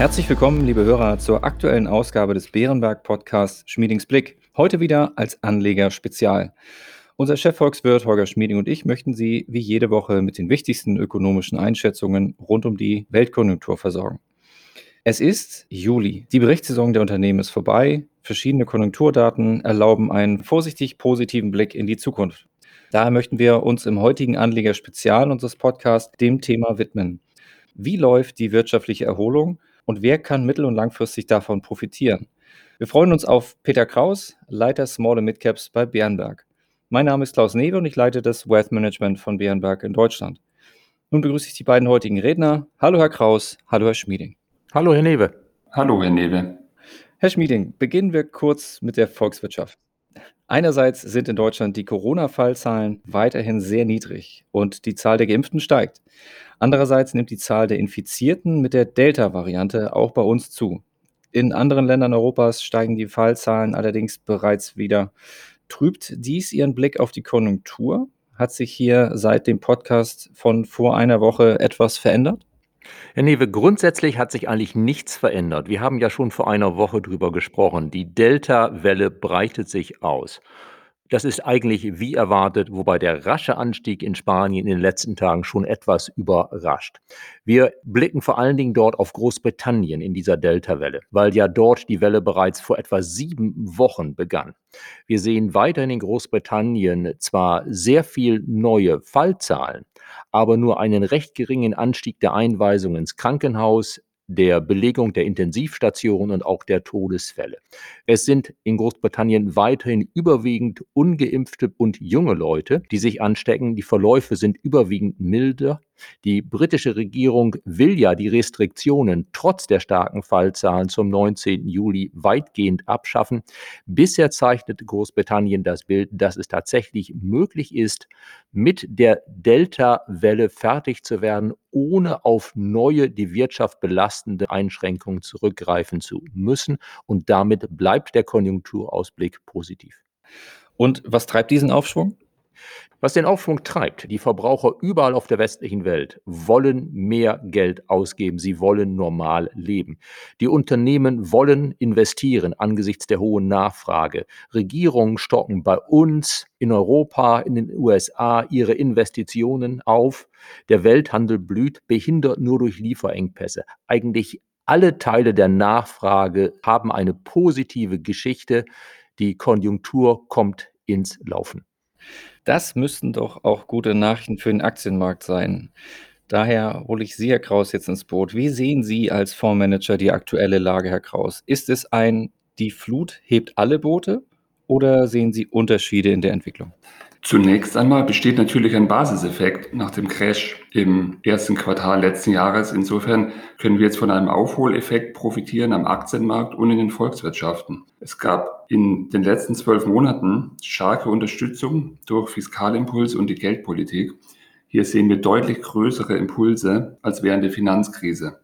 Herzlich willkommen, liebe Hörer, zur aktuellen Ausgabe des Bärenberg Podcasts Schmiedings Blick. Heute wieder als Anleger Spezial. Unser Chefvolkswirt Holger Schmieding und ich möchten Sie wie jede Woche mit den wichtigsten ökonomischen Einschätzungen rund um die Weltkonjunktur versorgen. Es ist Juli. Die Berichtssaison der Unternehmen ist vorbei. Verschiedene Konjunkturdaten erlauben einen vorsichtig positiven Blick in die Zukunft. Daher möchten wir uns im heutigen Anleger Spezial unseres Podcasts dem Thema widmen. Wie läuft die wirtschaftliche Erholung und wer kann mittel- und langfristig davon profitieren? Wir freuen uns auf Peter Kraus, Leiter Small and Midcaps bei Bärenberg. Mein Name ist Klaus Newe und ich leite das Wealth Management von Bärenberg in Deutschland. Nun begrüße ich die beiden heutigen Redner. Hallo Herr Kraus, hallo Herr Schmieding. Hallo Herr Newe. Hallo Herr Newe. Herr Schmieding, beginnen wir kurz mit der Volkswirtschaft. Einerseits sind in Deutschland die Corona-Fallzahlen weiterhin sehr niedrig und die Zahl der Geimpften steigt. Andererseits nimmt die Zahl der Infizierten mit der Delta-Variante auch bei uns zu. In anderen Ländern Europas steigen die Fallzahlen allerdings bereits wieder. Trübt dies Ihren Blick auf die Konjunktur? Hat sich hier seit dem Podcast von vor einer Woche etwas verändert? Herr Newe, grundsätzlich hat sich eigentlich nichts verändert. Wir haben ja schon vor einer Woche drüber gesprochen. Die Delta-Welle breitet sich aus. Das ist eigentlich wie erwartet, wobei der rasche Anstieg in Spanien in den letzten Tagen schon etwas überrascht. Wir blicken vor allen Dingen dort auf Großbritannien in dieser Delta-Welle, weil ja dort die Welle bereits vor etwa sieben Wochen begann. Wir sehen weiterhin in Großbritannien zwar sehr viel neue Fallzahlen, aber nur einen recht geringen Anstieg der Einweisungen ins Krankenhaus, der Belegung der Intensivstationen und auch der Todesfälle. Es sind in Großbritannien weiterhin überwiegend ungeimpfte und junge Leute, die sich anstecken. Die Verläufe sind überwiegend milder die britische Regierung will ja die Restriktionen trotz der starken Fallzahlen zum 19. Juli weitgehend abschaffen. Bisher zeichnete Großbritannien das Bild, dass es tatsächlich möglich ist, mit der Delta-Welle fertig zu werden, ohne auf neue, die Wirtschaft belastende Einschränkungen zurückgreifen zu müssen. Und damit bleibt der Konjunkturausblick positiv. Und was treibt diesen Aufschwung? Was den Aufschwung treibt, die Verbraucher überall auf der westlichen Welt wollen mehr Geld ausgeben, sie wollen normal leben. Die Unternehmen wollen investieren angesichts der hohen Nachfrage. Regierungen stocken bei uns in Europa, in den USA ihre Investitionen auf. Der Welthandel blüht, behindert nur durch Lieferengpässe. Eigentlich alle Teile der Nachfrage haben eine positive Geschichte. Die Konjunktur kommt ins Laufen. Das müssten doch auch gute Nachrichten für den Aktienmarkt sein. Daher hole ich Sie, Herr Kraus, jetzt ins Boot. Wie sehen Sie als Fondsmanager die aktuelle Lage, Herr Kraus? Ist es ein, die Flut hebt alle Boote oder sehen Sie Unterschiede in der Entwicklung? Zunächst einmal besteht natürlich ein Basiseffekt nach dem Crash im ersten Quartal letzten Jahres. Insofern können wir jetzt von einem Aufholeffekt profitieren am Aktienmarkt und in den Volkswirtschaften. Es gab in den letzten zwölf Monaten starke Unterstützung durch Fiskalimpuls und die Geldpolitik. Hier sehen wir deutlich größere Impulse als während der Finanzkrise.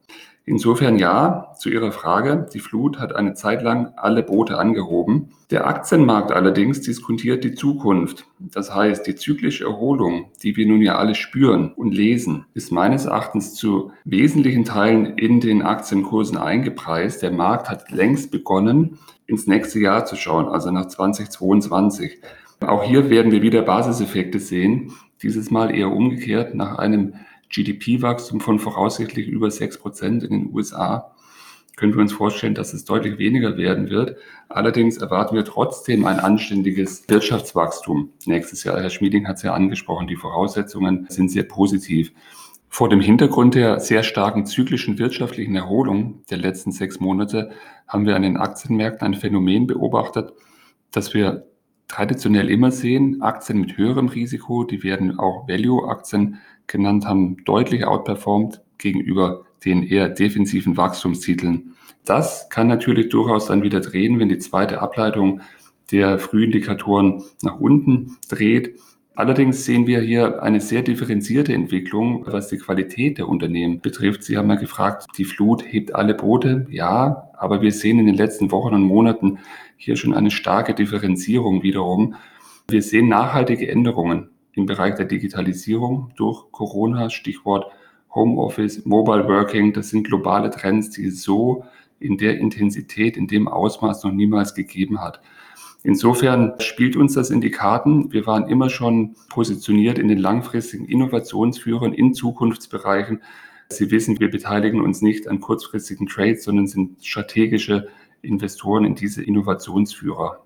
Insofern ja, zu Ihrer Frage, die Flut hat eine Zeit lang alle Boote angehoben. Der Aktienmarkt allerdings diskontiert die Zukunft. Das heißt, die zyklische Erholung, die wir nun ja alle spüren und lesen, ist meines Erachtens zu wesentlichen Teilen in den Aktienkursen eingepreist. Der Markt hat längst begonnen, ins nächste Jahr zu schauen, also nach 2022. Auch hier werden wir wieder Basiseffekte sehen, dieses Mal eher umgekehrt nach einem GDP-Wachstum von voraussichtlich über 6 Prozent in den USA können wir uns vorstellen, dass es deutlich weniger werden wird. Allerdings erwarten wir trotzdem ein anständiges Wirtschaftswachstum nächstes Jahr. Herr Schmieding hat es ja angesprochen, die Voraussetzungen sind sehr positiv. Vor dem Hintergrund der sehr starken zyklischen wirtschaftlichen Erholung der letzten sechs Monate haben wir an den Aktienmärkten ein Phänomen beobachtet, das wir traditionell immer sehen. Aktien mit höherem Risiko, die werden auch Value-Aktien genannt haben, deutlich outperformed gegenüber den eher defensiven Wachstumstiteln. Das kann natürlich durchaus dann wieder drehen, wenn die zweite Ableitung der Frühindikatoren nach unten dreht. Allerdings sehen wir hier eine sehr differenzierte Entwicklung, was die Qualität der Unternehmen betrifft. Sie haben ja gefragt, die Flut hebt alle Boote. Ja, aber wir sehen in den letzten Wochen und Monaten hier schon eine starke Differenzierung wiederum. Wir sehen nachhaltige Änderungen im Bereich der Digitalisierung durch Corona, Stichwort Homeoffice, Mobile Working, das sind globale Trends, die es so in der Intensität, in dem Ausmaß noch niemals gegeben hat. Insofern spielt uns das in die Karten. Wir waren immer schon positioniert in den langfristigen Innovationsführern in Zukunftsbereichen. Sie wissen, wir beteiligen uns nicht an kurzfristigen Trades, sondern sind strategische Investoren in diese Innovationsführer.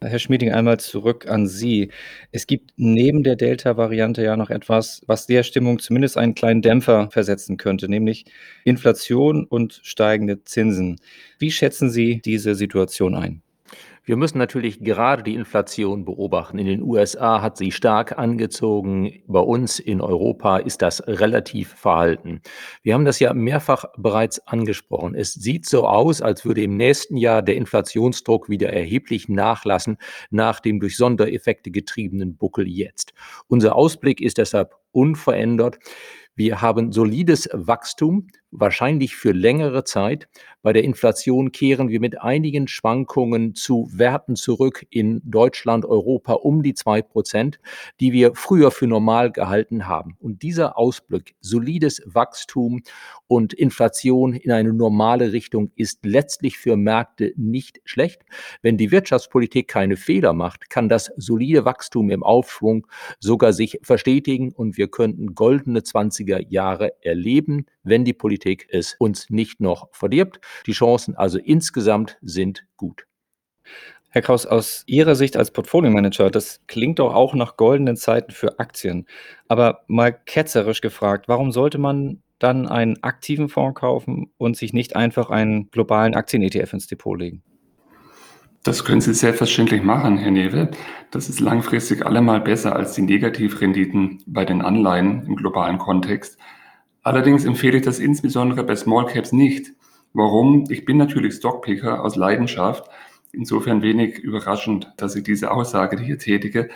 Herr Schmieding, einmal zurück an Sie. Es gibt neben der Delta-Variante ja noch etwas, was der Stimmung zumindest einen kleinen Dämpfer versetzen könnte, nämlich Inflation und steigende Zinsen. Wie schätzen Sie diese Situation ein? Wir müssen natürlich gerade die Inflation beobachten. In den USA hat sie stark angezogen. Bei uns in Europa ist das relativ verhalten. Wir haben das ja mehrfach bereits angesprochen. Es sieht so aus, als würde im nächsten Jahr der Inflationsdruck wieder erheblich nachlassen nach dem durch Sondereffekte getriebenen Buckel jetzt. Unser Ausblick ist deshalb unverändert. Wir haben solides Wachstum, wahrscheinlich für längere Zeit. Bei der Inflation kehren wir mit einigen Schwankungen zu Werten zurück in Deutschland, Europa um die zwei Prozent, die wir früher für normal gehalten haben. Und dieser Ausblick, solides Wachstum und Inflation in eine normale Richtung ist letztlich für Märkte nicht schlecht. Wenn die Wirtschaftspolitik keine Fehler macht, kann das solide Wachstum im Aufschwung sogar sich verstetigen und wir könnten goldene 20er Jahre erleben, wenn die Politik es uns nicht noch verdirbt. Die Chancen also insgesamt sind gut. Herr Kraus, aus Ihrer Sicht als Portfolio-Manager, das klingt doch auch nach goldenen Zeiten für Aktien. Aber mal ketzerisch gefragt, warum sollte man dann einen aktiven Fonds kaufen und sich nicht einfach einen globalen Aktien-ETF ins Depot legen? Das können Sie selbstverständlich machen, Herr Newe. Das ist langfristig allemal besser als die Negativrenditen bei den Anleihen im globalen Kontext. Allerdings empfehle ich das insbesondere bei Small Caps nicht. Warum? Ich bin natürlich Stockpicker aus Leidenschaft. Insofern wenig überraschend, dass ich diese Aussage hier tätige.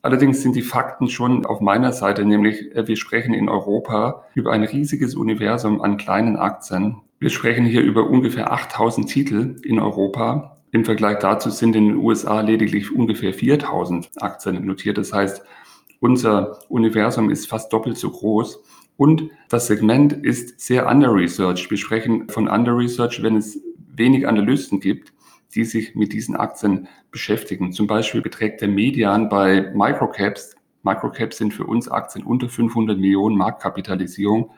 Allerdings sind die Fakten schon auf meiner Seite, nämlich äh, wir sprechen in Europa über ein riesiges Universum an kleinen Aktien. Wir sprechen hier über ungefähr 8000 Titel in Europa. Im Vergleich dazu sind in den USA lediglich ungefähr 4000 Aktien notiert. Das heißt, unser Universum ist fast doppelt so groß. Und das Segment ist sehr under-researched. Wir sprechen von under-research, wenn es wenig Analysten gibt, die sich mit diesen Aktien beschäftigen. Zum Beispiel beträgt der Median bei Microcaps, Microcaps sind für uns Aktien unter 500 Millionen Marktkapitalisierung,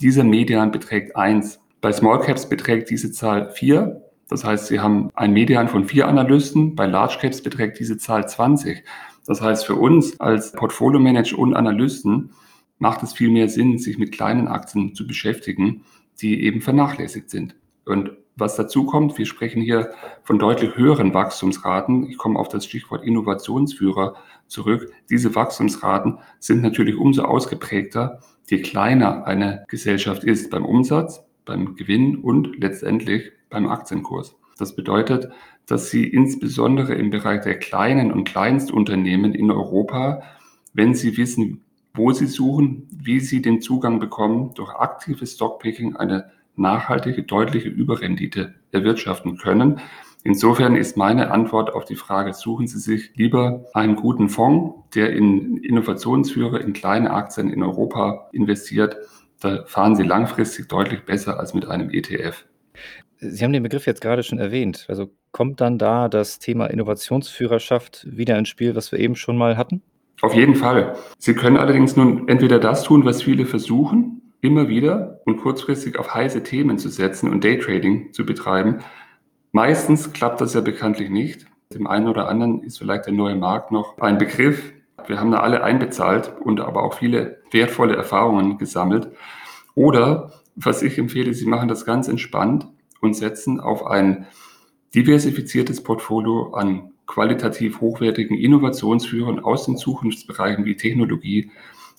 dieser Median beträgt 1. Bei Smallcaps beträgt diese Zahl 4. Das heißt, Sie haben ein Median von vier Analysten. Bei Large Caps beträgt diese Zahl 20. Das heißt, für uns als Portfolio Manager und Analysten macht es viel mehr Sinn, sich mit kleinen Aktien zu beschäftigen, die eben vernachlässigt sind. Und was dazu kommt, wir sprechen hier von deutlich höheren Wachstumsraten. Ich komme auf das Stichwort Innovationsführer zurück. Diese Wachstumsraten sind natürlich umso ausgeprägter, je kleiner eine Gesellschaft ist beim Umsatz, beim Gewinn und letztendlich beim Aktienkurs. Das bedeutet, dass sie insbesondere im Bereich der kleinen und Kleinstunternehmen in Europa, wenn sie wissen, wo sie suchen, wie sie den Zugang bekommen, durch aktives Stockpicking eine nachhaltige, deutliche Überrendite erwirtschaften können. Insofern ist meine Antwort auf die Frage, suchen Sie sich lieber einen guten Fonds, der in Innovationsführer, in kleine Aktien in Europa investiert. Da fahren Sie langfristig deutlich besser als mit einem ETF. Sie haben den Begriff jetzt gerade schon erwähnt. Also kommt dann da das Thema Innovationsführerschaft wieder ins Spiel, was wir eben schon mal hatten? Auf jeden Fall. Sie können allerdings nun entweder das tun, was viele versuchen, immer wieder und kurzfristig auf heiße Themen zu setzen und Daytrading zu betreiben. Meistens klappt das ja bekanntlich nicht. Dem einen oder anderen ist vielleicht der neue Markt noch ein Begriff. Wir haben da alle einbezahlt und aber auch viele wertvolle Erfahrungen gesammelt. Oder, was ich empfehle, Sie machen das ganz entspannt und setzen auf ein diversifiziertes Portfolio an qualitativ hochwertigen Innovationsführern aus den Zukunftsbereichen wie Technologie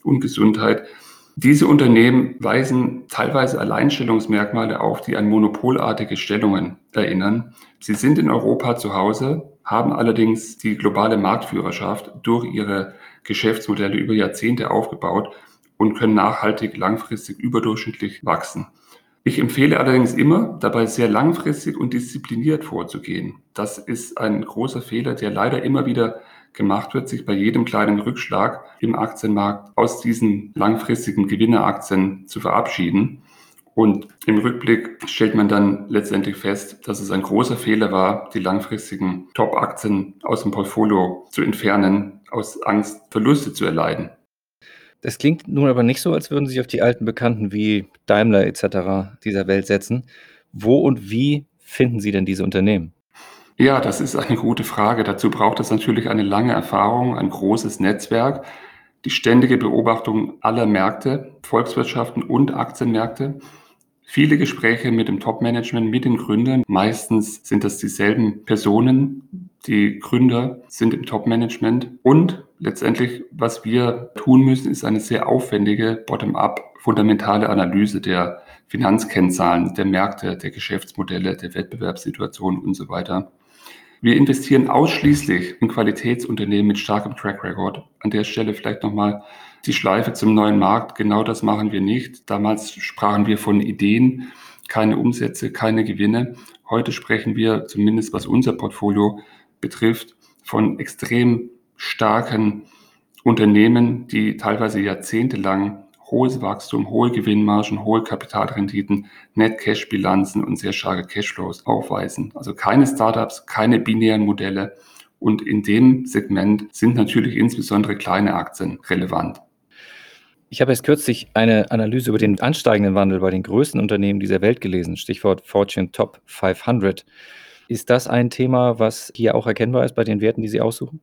und Gesundheit. Diese Unternehmen weisen teilweise Alleinstellungsmerkmale auf, die an monopolartige Stellungen erinnern. Sie sind in Europa zu Hause, haben allerdings die globale Marktführerschaft durch ihre Geschäftsmodelle über Jahrzehnte aufgebaut und können nachhaltig langfristig überdurchschnittlich wachsen. Ich empfehle allerdings immer, dabei sehr langfristig und diszipliniert vorzugehen. Das ist ein großer Fehler, der leider immer wieder gemacht wird, sich bei jedem kleinen Rückschlag im Aktienmarkt aus diesen langfristigen Gewinneraktien zu verabschieden. Und im Rückblick stellt man dann letztendlich fest, dass es ein großer Fehler war, die langfristigen Top-Aktien aus dem Portfolio zu entfernen, aus Angst, Verluste zu erleiden. Das klingt nun aber nicht so, als würden Sie sich auf die alten Bekannten wie Daimler etc. dieser Welt setzen. Wo und wie finden Sie denn diese Unternehmen? Ja, das ist eine gute Frage. Dazu braucht es natürlich eine lange Erfahrung, ein großes Netzwerk, die ständige Beobachtung aller Märkte, Volkswirtschaften und Aktienmärkte viele Gespräche mit dem Top-Management, mit den Gründern. Meistens sind das dieselben Personen. Die Gründer sind im Top-Management. Und letztendlich, was wir tun müssen, ist eine sehr aufwendige Bottom-up fundamentale Analyse der Finanzkennzahlen, der Märkte, der Geschäftsmodelle, der Wettbewerbssituation und so weiter. Wir investieren ausschließlich in Qualitätsunternehmen mit starkem Track Record. An der Stelle vielleicht nochmal die Schleife zum neuen Markt. Genau das machen wir nicht. Damals sprachen wir von Ideen, keine Umsätze, keine Gewinne. Heute sprechen wir, zumindest was unser Portfolio betrifft, von extrem starken Unternehmen, die teilweise jahrzehntelang hohes Wachstum, hohe Gewinnmargen, hohe Kapitalrenditen, Net-Cash-Bilanzen und sehr starke Cashflows aufweisen. Also keine Startups, keine binären Modelle. Und in dem Segment sind natürlich insbesondere kleine Aktien relevant. Ich habe erst kürzlich eine Analyse über den ansteigenden Wandel bei den größten Unternehmen dieser Welt gelesen, Stichwort Fortune Top 500. Ist das ein Thema, was hier auch erkennbar ist bei den Werten, die Sie aussuchen?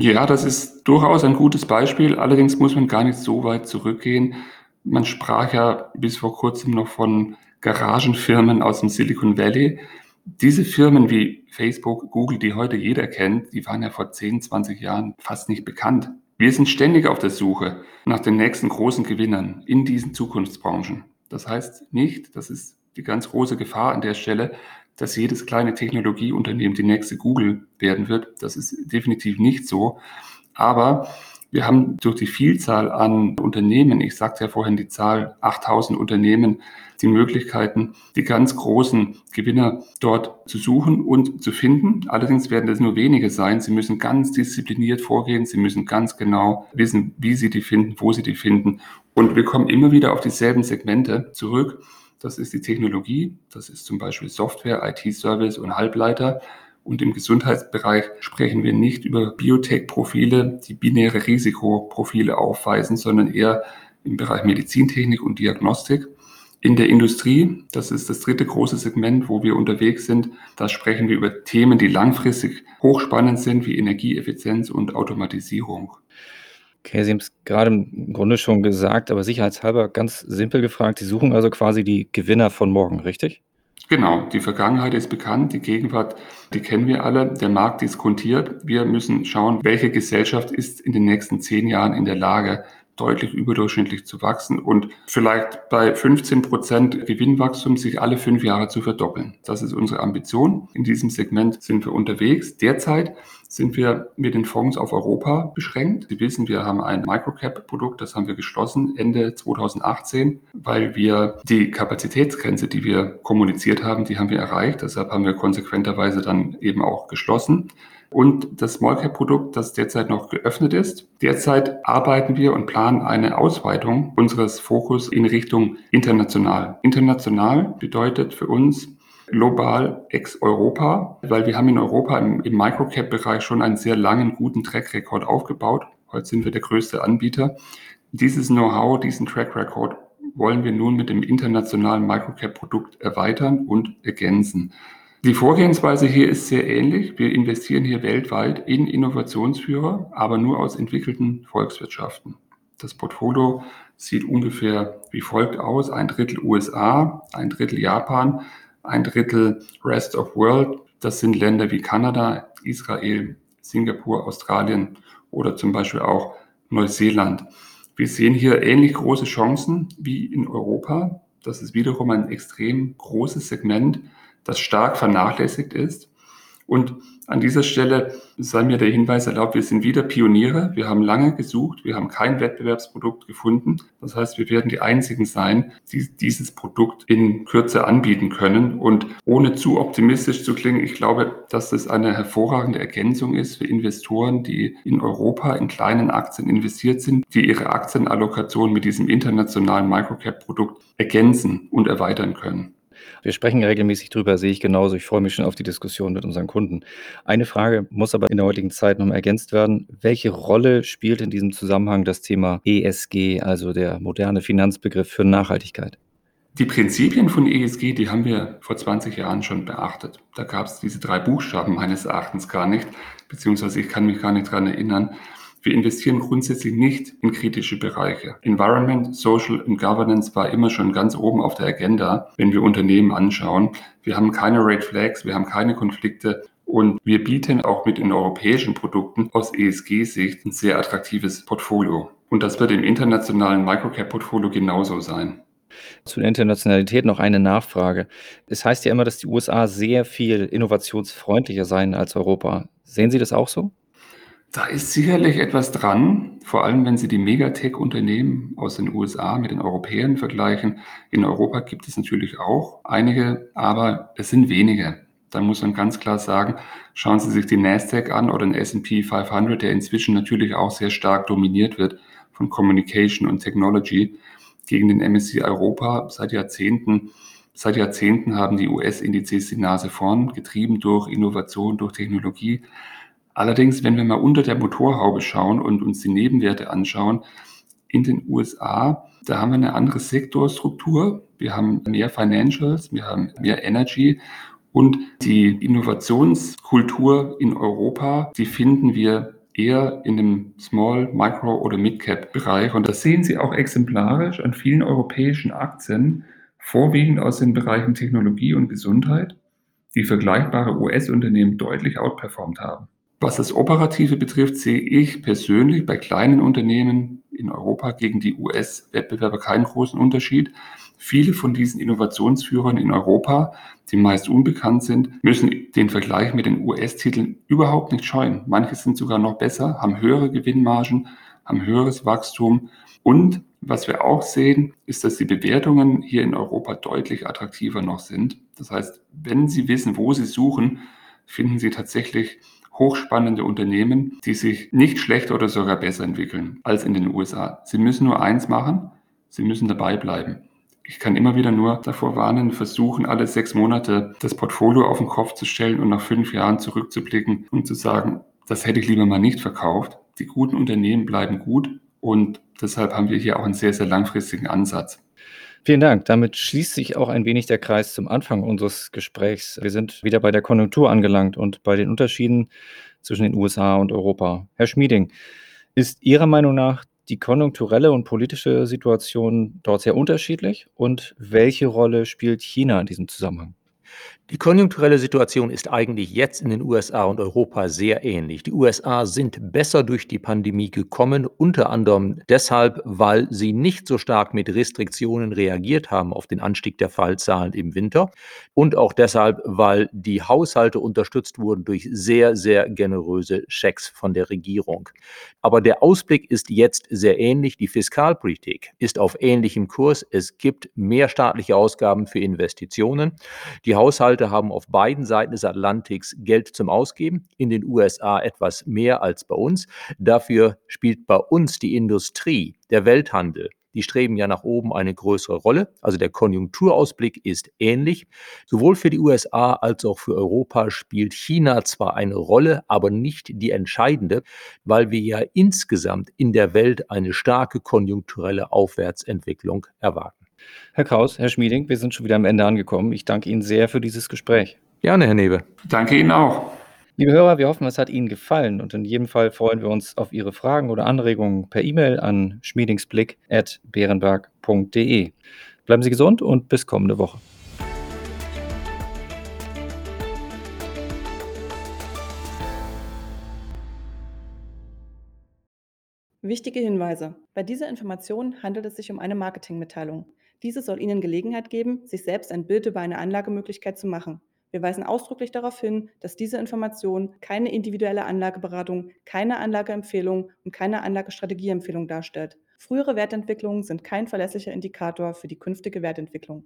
Ja, das ist durchaus ein gutes Beispiel. Allerdings muss man gar nicht so weit zurückgehen. Man sprach ja bis vor kurzem noch von Garagenfirmen aus dem Silicon Valley. Diese Firmen wie Facebook, Google, die heute jeder kennt, die waren ja vor 10, 20 Jahren fast nicht bekannt. Wir sind ständig auf der Suche nach den nächsten großen Gewinnern in diesen Zukunftsbranchen. Das heißt nicht, das ist die ganz große Gefahr an der Stelle, dass jedes kleine Technologieunternehmen die nächste Google werden wird. Das ist definitiv nicht so. Aber wir haben durch die Vielzahl an Unternehmen, ich sagte ja vorhin die Zahl 8000 Unternehmen, die Möglichkeiten, die ganz großen Gewinner dort zu suchen und zu finden. Allerdings werden das nur wenige sein. Sie müssen ganz diszipliniert vorgehen. Sie müssen ganz genau wissen, wie sie die finden, wo sie die finden. Und wir kommen immer wieder auf dieselben Segmente zurück. Das ist die Technologie, das ist zum Beispiel Software, IT-Service und Halbleiter. Und im Gesundheitsbereich sprechen wir nicht über Biotech-Profile, die binäre Risikoprofile aufweisen, sondern eher im Bereich Medizintechnik und Diagnostik. In der Industrie, das ist das dritte große Segment, wo wir unterwegs sind, da sprechen wir über Themen, die langfristig hochspannend sind, wie Energieeffizienz und Automatisierung. Okay, Sie haben es gerade im Grunde schon gesagt, aber sicherheitshalber ganz simpel gefragt, Sie suchen also quasi die Gewinner von morgen, richtig? Genau, die Vergangenheit ist bekannt, die Gegenwart, die kennen wir alle, der Markt diskontiert. Wir müssen schauen, welche Gesellschaft ist in den nächsten zehn Jahren in der Lage, deutlich überdurchschnittlich zu wachsen und vielleicht bei 15 Prozent Gewinnwachstum sich alle fünf Jahre zu verdoppeln. Das ist unsere Ambition. In diesem Segment sind wir unterwegs. Derzeit sind wir mit den Fonds auf Europa beschränkt. Sie wissen, wir haben ein Microcap-Produkt, das haben wir geschlossen Ende 2018, weil wir die Kapazitätsgrenze, die wir kommuniziert haben, die haben wir erreicht. Deshalb haben wir konsequenterweise dann eben auch geschlossen und das Small Cap Produkt, das derzeit noch geöffnet ist. Derzeit arbeiten wir und planen eine Ausweitung unseres Fokus in Richtung international. International bedeutet für uns global ex-Europa, weil wir haben in Europa im, im Microcap-Bereich schon einen sehr langen, guten Track-Record aufgebaut. Heute sind wir der größte Anbieter. Dieses Know-how, diesen Track-Record wollen wir nun mit dem internationalen Microcap-Produkt erweitern und ergänzen. Die Vorgehensweise hier ist sehr ähnlich. Wir investieren hier weltweit in Innovationsführer, aber nur aus entwickelten Volkswirtschaften. Das Portfolio sieht ungefähr wie folgt aus. Ein Drittel USA, ein Drittel Japan, ein Drittel Rest of World. Das sind Länder wie Kanada, Israel, Singapur, Australien oder zum Beispiel auch Neuseeland. Wir sehen hier ähnlich große Chancen wie in Europa. Das ist wiederum ein extrem großes Segment das stark vernachlässigt ist. Und an dieser Stelle sei mir der Hinweis erlaubt, wir sind wieder Pioniere. Wir haben lange gesucht, wir haben kein Wettbewerbsprodukt gefunden. Das heißt, wir werden die Einzigen sein, die dieses Produkt in Kürze anbieten können. Und ohne zu optimistisch zu klingen, ich glaube, dass das eine hervorragende Ergänzung ist für Investoren, die in Europa in kleinen Aktien investiert sind, die ihre Aktienallokation mit diesem internationalen Microcap-Produkt ergänzen und erweitern können. Wir sprechen regelmäßig drüber, sehe ich genauso. Ich freue mich schon auf die Diskussion mit unseren Kunden. Eine Frage muss aber in der heutigen Zeit noch ergänzt werden. Welche Rolle spielt in diesem Zusammenhang das Thema ESG, also der moderne Finanzbegriff für Nachhaltigkeit? Die Prinzipien von ESG, die haben wir vor 20 Jahren schon beachtet. Da gab es diese drei Buchstaben meines Erachtens gar nicht, beziehungsweise ich kann mich gar nicht daran erinnern. Wir investieren grundsätzlich nicht in kritische Bereiche. Environment, Social und Governance war immer schon ganz oben auf der Agenda, wenn wir Unternehmen anschauen. Wir haben keine Red Flags, wir haben keine Konflikte und wir bieten auch mit den europäischen Produkten aus ESG-Sicht ein sehr attraktives Portfolio. Und das wird im internationalen Microcap-Portfolio genauso sein. Zu der Internationalität noch eine Nachfrage. Es heißt ja immer, dass die USA sehr viel innovationsfreundlicher seien als Europa. Sehen Sie das auch so? Da ist sicherlich etwas dran, vor allem wenn Sie die Megatech-Unternehmen aus den USA mit den Europäern vergleichen. In Europa gibt es natürlich auch einige, aber es sind wenige. Da muss man ganz klar sagen, schauen Sie sich die Nasdaq an oder den S&P 500, der inzwischen natürlich auch sehr stark dominiert wird von Communication und Technology gegen den MSCI Europa seit Jahrzehnten. Seit Jahrzehnten haben die US-Indizes die Nase vorn, getrieben durch Innovation, durch Technologie. Allerdings, wenn wir mal unter der Motorhaube schauen und uns die Nebenwerte anschauen, in den USA, da haben wir eine andere Sektorstruktur. Wir haben mehr Financials, wir haben mehr Energy und die Innovationskultur in Europa, die finden wir eher in dem Small, Micro oder Mid-Cap Bereich. Und das sehen Sie auch exemplarisch an vielen europäischen Aktien, vorwiegend aus den Bereichen Technologie und Gesundheit, die vergleichbare US-Unternehmen deutlich outperformt haben. Was das Operative betrifft, sehe ich persönlich bei kleinen Unternehmen in Europa gegen die US-Wettbewerber keinen großen Unterschied. Viele von diesen Innovationsführern in Europa, die meist unbekannt sind, müssen den Vergleich mit den US-Titeln überhaupt nicht scheuen. Manche sind sogar noch besser, haben höhere Gewinnmargen, haben höheres Wachstum. Und was wir auch sehen, ist, dass die Bewertungen hier in Europa deutlich attraktiver noch sind. Das heißt, wenn Sie wissen, wo Sie suchen, finden Sie tatsächlich hochspannende Unternehmen, die sich nicht schlechter oder sogar besser entwickeln als in den USA. Sie müssen nur eins machen, sie müssen dabei bleiben. Ich kann immer wieder nur davor warnen, versuchen, alle sechs Monate das Portfolio auf den Kopf zu stellen und nach fünf Jahren zurückzublicken und zu sagen, das hätte ich lieber mal nicht verkauft. Die guten Unternehmen bleiben gut und deshalb haben wir hier auch einen sehr, sehr langfristigen Ansatz. Vielen Dank. Damit schließt sich auch ein wenig der Kreis zum Anfang unseres Gesprächs. Wir sind wieder bei der Konjunktur angelangt und bei den Unterschieden zwischen den USA und Europa. Herr Schmieding, ist Ihrer Meinung nach die konjunkturelle und politische Situation dort sehr unterschiedlich? Und welche Rolle spielt China in diesem Zusammenhang? Die konjunkturelle Situation ist eigentlich jetzt in den USA und Europa sehr ähnlich. Die USA sind besser durch die Pandemie gekommen, unter anderem deshalb, weil sie nicht so stark mit Restriktionen reagiert haben auf den Anstieg der Fallzahlen im Winter und auch deshalb, weil die Haushalte unterstützt wurden durch sehr, sehr generöse Schecks von der Regierung. Aber der Ausblick ist jetzt sehr ähnlich. Die Fiskalpolitik ist auf ähnlichem Kurs. Es gibt mehr staatliche Ausgaben für Investitionen. Die Haushalte haben auf beiden Seiten des Atlantiks Geld zum Ausgeben, in den USA etwas mehr als bei uns. Dafür spielt bei uns die Industrie, der Welthandel, die streben ja nach oben eine größere Rolle. Also der Konjunkturausblick ist ähnlich. Sowohl für die USA als auch für Europa spielt China zwar eine Rolle, aber nicht die entscheidende, weil wir ja insgesamt in der Welt eine starke konjunkturelle Aufwärtsentwicklung erwarten. Herr Kraus, Herr Schmieding, wir sind schon wieder am Ende angekommen. Ich danke Ihnen sehr für dieses Gespräch. Gerne, Herr Nebe. Danke Ihnen auch. Liebe Hörer, wir hoffen, es hat Ihnen gefallen und in jedem Fall freuen wir uns auf Ihre Fragen oder Anregungen per E-Mail an schmiedingsblick.beerenberg.de. Bleiben Sie gesund und bis kommende Woche. Wichtige Hinweise. Bei dieser Information handelt es sich um eine Marketingmitteilung. Diese soll Ihnen Gelegenheit geben, sich selbst ein Bild über eine Anlagemöglichkeit zu machen. Wir weisen ausdrücklich darauf hin, dass diese Information keine individuelle Anlageberatung, keine Anlageempfehlung und keine Anlagestrategieempfehlung darstellt. Frühere Wertentwicklungen sind kein verlässlicher Indikator für die künftige Wertentwicklung.